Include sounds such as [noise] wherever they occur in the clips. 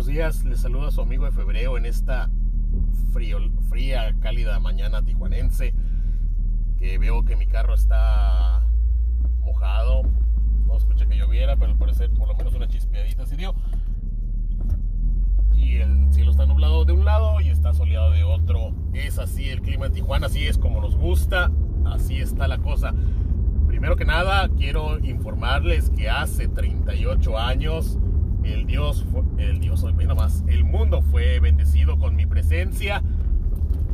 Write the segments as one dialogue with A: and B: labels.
A: buenos días. Les saluda su amigo de febrero en esta frío, fría, cálida mañana tijuanense. Que veo que mi carro está mojado. No escuché que lloviera, pero al parecer por lo menos una chispeadita se dio. Y el cielo está nublado de un lado y está soleado de otro. Es así el clima en Tijuana, así es como nos gusta, así está la cosa. Primero que nada, quiero informarles que hace 38 años el Dios, el Dios, hoy más, el mundo fue bendecido con mi presencia.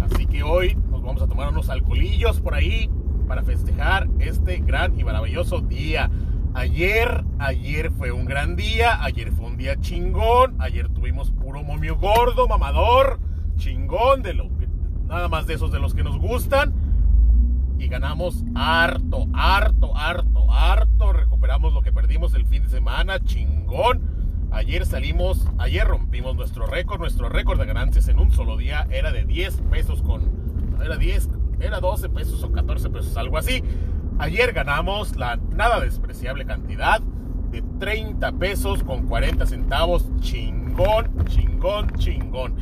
A: Así que hoy nos vamos a tomar unos alcoholillos por ahí para festejar este gran y maravilloso día. Ayer, ayer fue un gran día, ayer fue un día chingón, ayer tuvimos puro momio gordo, mamador, chingón, de lo que, nada más de esos de los que nos gustan. Y ganamos harto, harto, harto, harto. Recuperamos lo que perdimos el fin de semana, chingón Ayer salimos, ayer rompimos nuestro récord, nuestro récord de ganancias en un solo día era de 10 pesos con, era 10, era 12 pesos o 14 pesos, algo así. Ayer ganamos la nada despreciable cantidad de 30 pesos con 40 centavos. Chingón, chingón, chingón.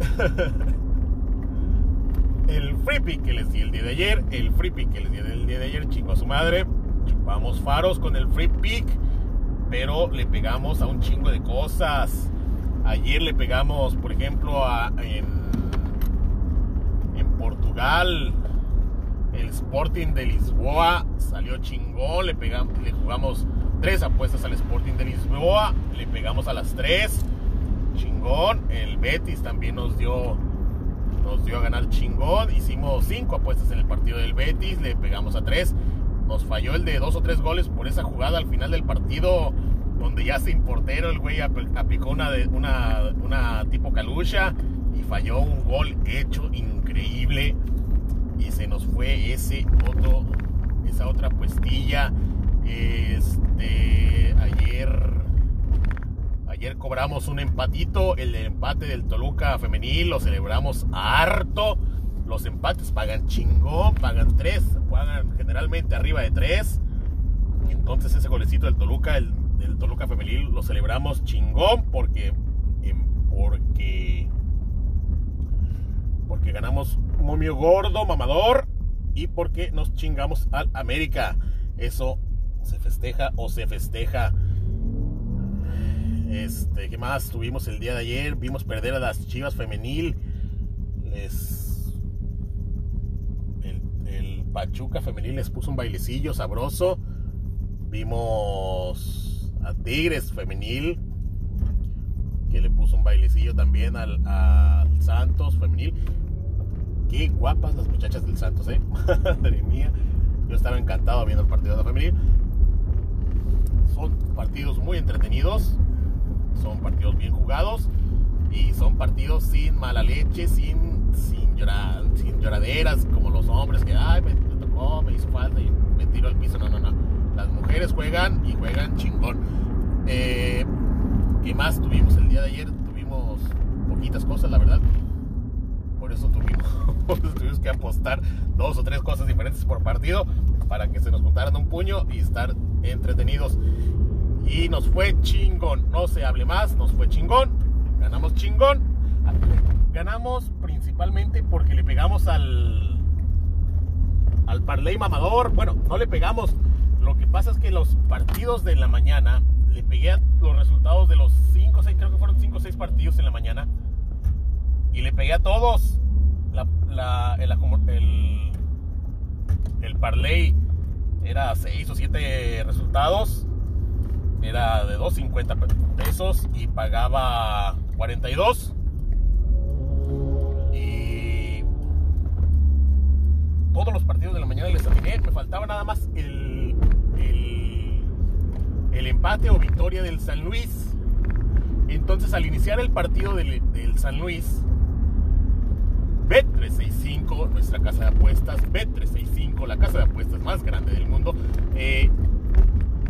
A: [laughs] el free pick que les di el día de ayer, el free pick que les di el día de ayer, chingo a su madre. Chupamos faros con el free pick pero le pegamos a un chingo de cosas. Ayer le pegamos, por ejemplo, a, en, Portugal, el Sporting de Lisboa salió chingón. Le, pegamos, le jugamos tres apuestas al Sporting de Lisboa, le pegamos a las tres, chingón. El Betis también nos dio nos dio a ganar chingón. Hicimos cinco apuestas en el partido del Betis, le pegamos a tres nos falló el de dos o tres goles por esa jugada al final del partido, donde ya sin portero el güey aplicó una, tipo calucha y falló un gol hecho increíble. Y se nos fue ese otro, esa otra puestilla. Este, ayer, ayer cobramos un empatito, el empate del Toluca femenil, lo celebramos harto los empates pagan chingón, pagan arriba de tres. Entonces ese golecito del Toluca, el Toluca femenil, lo celebramos chingón porque, em, porque, porque ganamos momio gordo, mamador y porque nos chingamos al América. Eso se festeja o se festeja. Este, ¿qué más tuvimos el día de ayer? Vimos perder a las Chivas femenil. Pachuca femenil les puso un bailecillo sabroso. Vimos a Tigres femenil que le puso un bailecillo también al, Santos femenil. Qué guapas las muchachas del Santos, eh. [laughs] Madre mía. Yo estaba encantado viendo el partido de la femenil. Son partidos muy entretenidos. Son partidos bien jugados. Y son partidos sin mala leche, sin, sin, sin lloraderas como hombres que, ay, me, tocó, me hizo falta y me tiro al piso. No, no, no. Las mujeres juegan y juegan chingón. Eh, ¿Qué más tuvimos el día de ayer? Tuvimos poquitas cosas, la verdad. Por eso tuvimos, [laughs] tuvimos que apostar dos o tres cosas diferentes por partido para que se nos juntaran un puño y estar entretenidos. Y nos fue chingón. No se hable más, nos fue chingón ganamos chingón. Ganamos principalmente porque le pegamos al al parlay mamador. Bueno, no le pegamos. Lo que pasa es que los partidos de la mañana le pegué a los resultados de los 5 6, creo que fueron 5 o 6 partidos en la mañana. Y le pegué a todos. La, el, el, el parlay era 6 o 7 resultados. Era de 2.50 pesos y pagaba 42. Todos los partidos de la mañana les atiné. Me faltaba nada más el, el, empate o victoria del San Luis. Entonces al iniciar el partido del, San Luis, Bet365, nuestra casa de apuestas, Bet365, la casa de apuestas más grande del mundo, eh,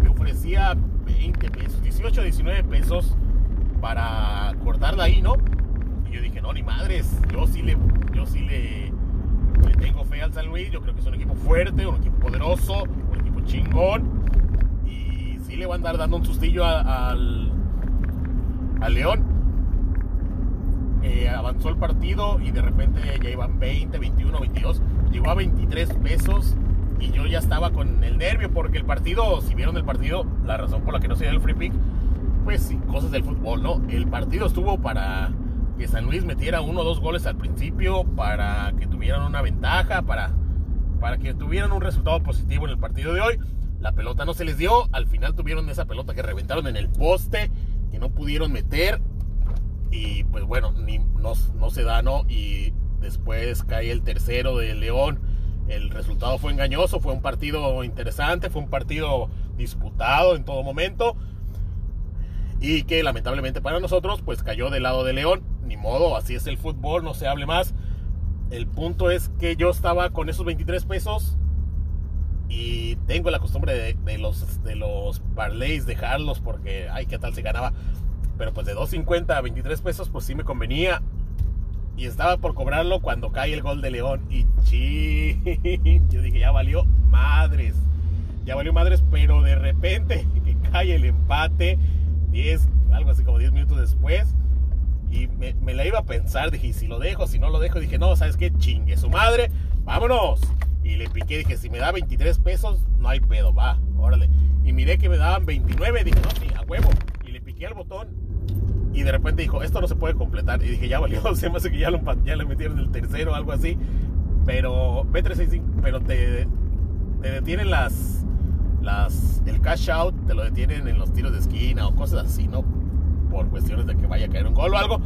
A: me ofrecía 20 pesos, 18, 19 pesos para cortarla ahí, ¿no? Y yo dije, no, ni madres, yo sí le, yo sí le, tengo fe al San Luis, yo creo que es un equipo fuerte, un equipo poderoso, un equipo chingón. Y sí le va a andar dando un sustillo al, al León. eh, avanzó el partido y de repente ya iban 20, 21, 22, llegó a 23 pesos y yo ya estaba con el nervio porque el partido, si vieron el partido, la razón por la que no se dio el free pick, pues sí, cosas del fútbol, ¿no? El partido estuvo para que San Luis metiera uno o dos goles al principio, para que tuvieran una ventaja, para, para que tuvieran un resultado positivo en el partido de hoy. La pelota no se les dio, al final tuvieron esa pelota que reventaron en el poste, que no pudieron meter y pues bueno, ni, no, no se da, ¿no? Y después cae el tercero de León. El resultado fue engañoso, fue un partido interesante, fue un partido disputado en todo momento y que lamentablemente para nosotros pues cayó del lado de León. Modo, así es el fútbol, no se hable más. El punto es que yo estaba con esos 23 pesos y tengo la costumbre de, de los, de los parlays dejarlos porque, ay, qué tal se ganaba. Pero pues de 2.50 a 23 pesos, pues sí me convenía. Y estaba por cobrarlo cuando cae el gol de León. Y chi, [laughs] yo dije, ya valió madres. Ya valió madres, pero de repente [laughs] que cae el empate, 10, algo así como 10 minutos después. Y me, la iba a pensar, dije, si lo dejo, si no lo dejo, dije, no, ¿sabes qué? Chingue su madre, vámonos. Y le piqué, dije, si me da 23 pesos, no hay pedo, va, órale. Y miré que me daban 29, dije, no, sí, a huevo. Y le piqué al botón y de repente dijo, esto no se puede completar. Y dije, ya valió, [laughs] se me hace que ya, ya le metieron el tercero o algo así. Pero B365, pero te, te detienen las, las, el cash out, te lo detienen en los tiros de esquina o cosas así, ¿no? Por cuestiones de que vaya a caer un gol o algo.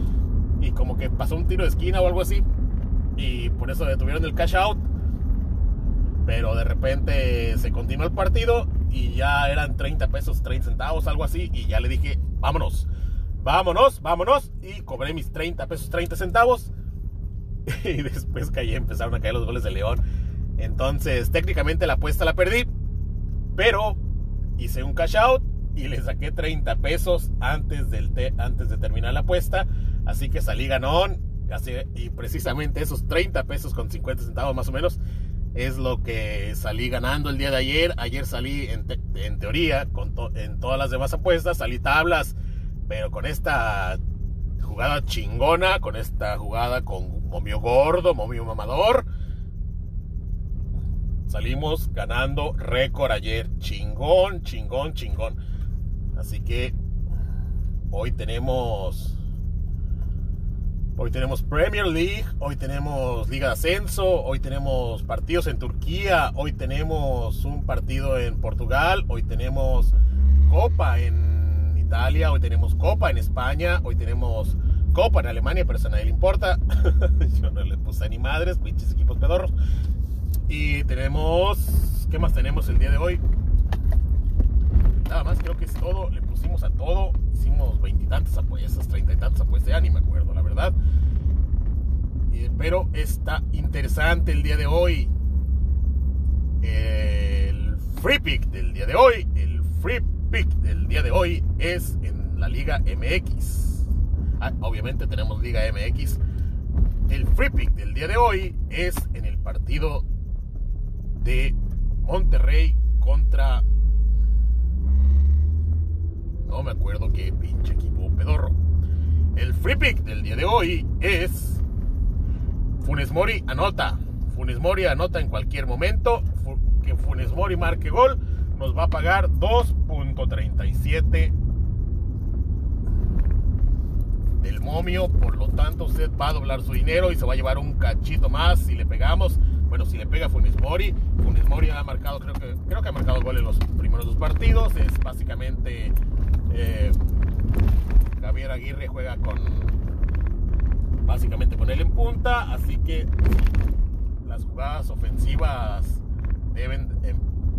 A: Y como que pasó un tiro de esquina o algo así. Y por eso detuvieron el cash out. Pero de repente se continuó el partido y ya eran 30 pesos, 30 centavos, algo así. Y ya le dije, vámonos vámonos, vámonos. Y cobré mis 30 pesos, 30 centavos. [laughs] Y después caí, empezaron a caer los goles de León. Entonces, técnicamente la apuesta la perdí. Pero hice un cash out y le saqué 30 pesos antes, del antes de terminar la apuesta. Así que salí ganón. y precisamente esos 30 pesos con 50 centavos más o menos es lo que salí ganando el día de ayer. Ayer salí en, teoría en todas las demás apuestas. Salí tablas pero con esta jugada chingona, con esta jugada con momio gordo, momio mamador, salimos ganando récord ayer. Chingón, chingón, chingón. Así que hoy tenemos. Hoy tenemos Premier League, hoy tenemos Liga de Ascenso, hoy tenemos partidos en Turquía, hoy tenemos un partido en Portugal, hoy tenemos Copa en Italia, hoy tenemos Copa en España, hoy tenemos Copa en Alemania, pero eso a nadie le importa. [laughs] Yo no le puse ni madres, pinches equipos pedorros. Y tenemos, ¿qué más tenemos el día de hoy? Nada más, creo que es todo. Le pusimos a todo. Hicimos veintitantas apuestas, treinta y tantas apuestas, ya ni me acuerdo, la verdad. pero está interesante el día de hoy. El free pick del día de hoy. El free pick del día de hoy es en la Liga MX. Ah, obviamente tenemos Liga MX. El free pick del día de hoy es en el partido de Monterrey contra. No me acuerdo qué pinche equipo pedorro. El free pick del día de hoy es. Funes Mori anota. Funes Mori anota en cualquier momento. Que Funes Mori marque gol nos va a pagar 2.37 del momio, por lo tanto usted va a doblar su dinero y se va a llevar un cachito más si le pegamos. Bueno, si le pega Funes Mori, Funes Mori ha marcado, creo que, creo que ha marcado gol en los partidos. Es básicamente eh, Javier Aguirre juega con básicamente con él en punta, así que las jugadas ofensivas deben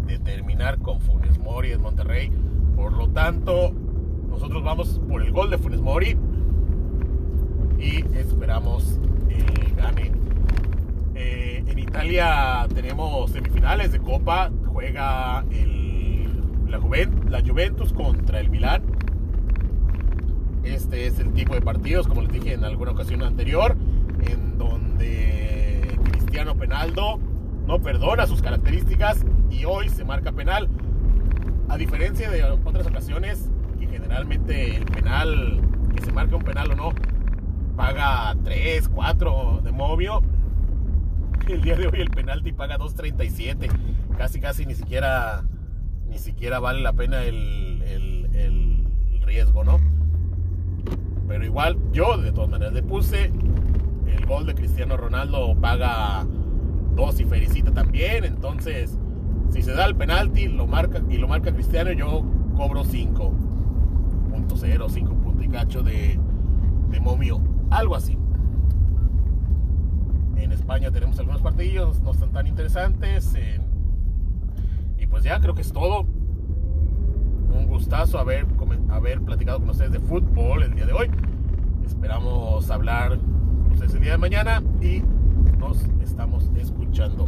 A: de terminar con Funes Mori en Monterrey. Por lo tanto, nosotros vamos por el gol de Funes Mori y esperamos gane. Eh, en Italia tenemos semifinales de Copa. Juega la, la Juventus contra el Milán. Este es el tipo de partidos, como les dije en alguna ocasión anterior, en donde Cristiano Penaldo no perdona sus características y hoy se marca penal. A diferencia de otras ocasiones, que generalmente el penal, que se marque un penal o no, paga 3, 4 de Movio. El día de hoy el penalti paga 2.37. Casi, casi ni siquiera, ni siquiera vale la pena el, riesgo, ¿no? Pero igual, yo de todas maneras le puse. El gol de Cristiano Ronaldo paga 2 y Fericita también. Entonces, si se da el penalti lo marca, y lo marca Cristiano, yo cobro 5.0, 5 puntos y cacho de, de momio. Algo así. En España tenemos algunos partidillos, no están tan interesantes. Pues ya creo que es todo. Un gustazo haber, haber platicado con ustedes de fútbol el día de hoy. Esperamos hablar con ustedes el día de mañana y nos estamos escuchando.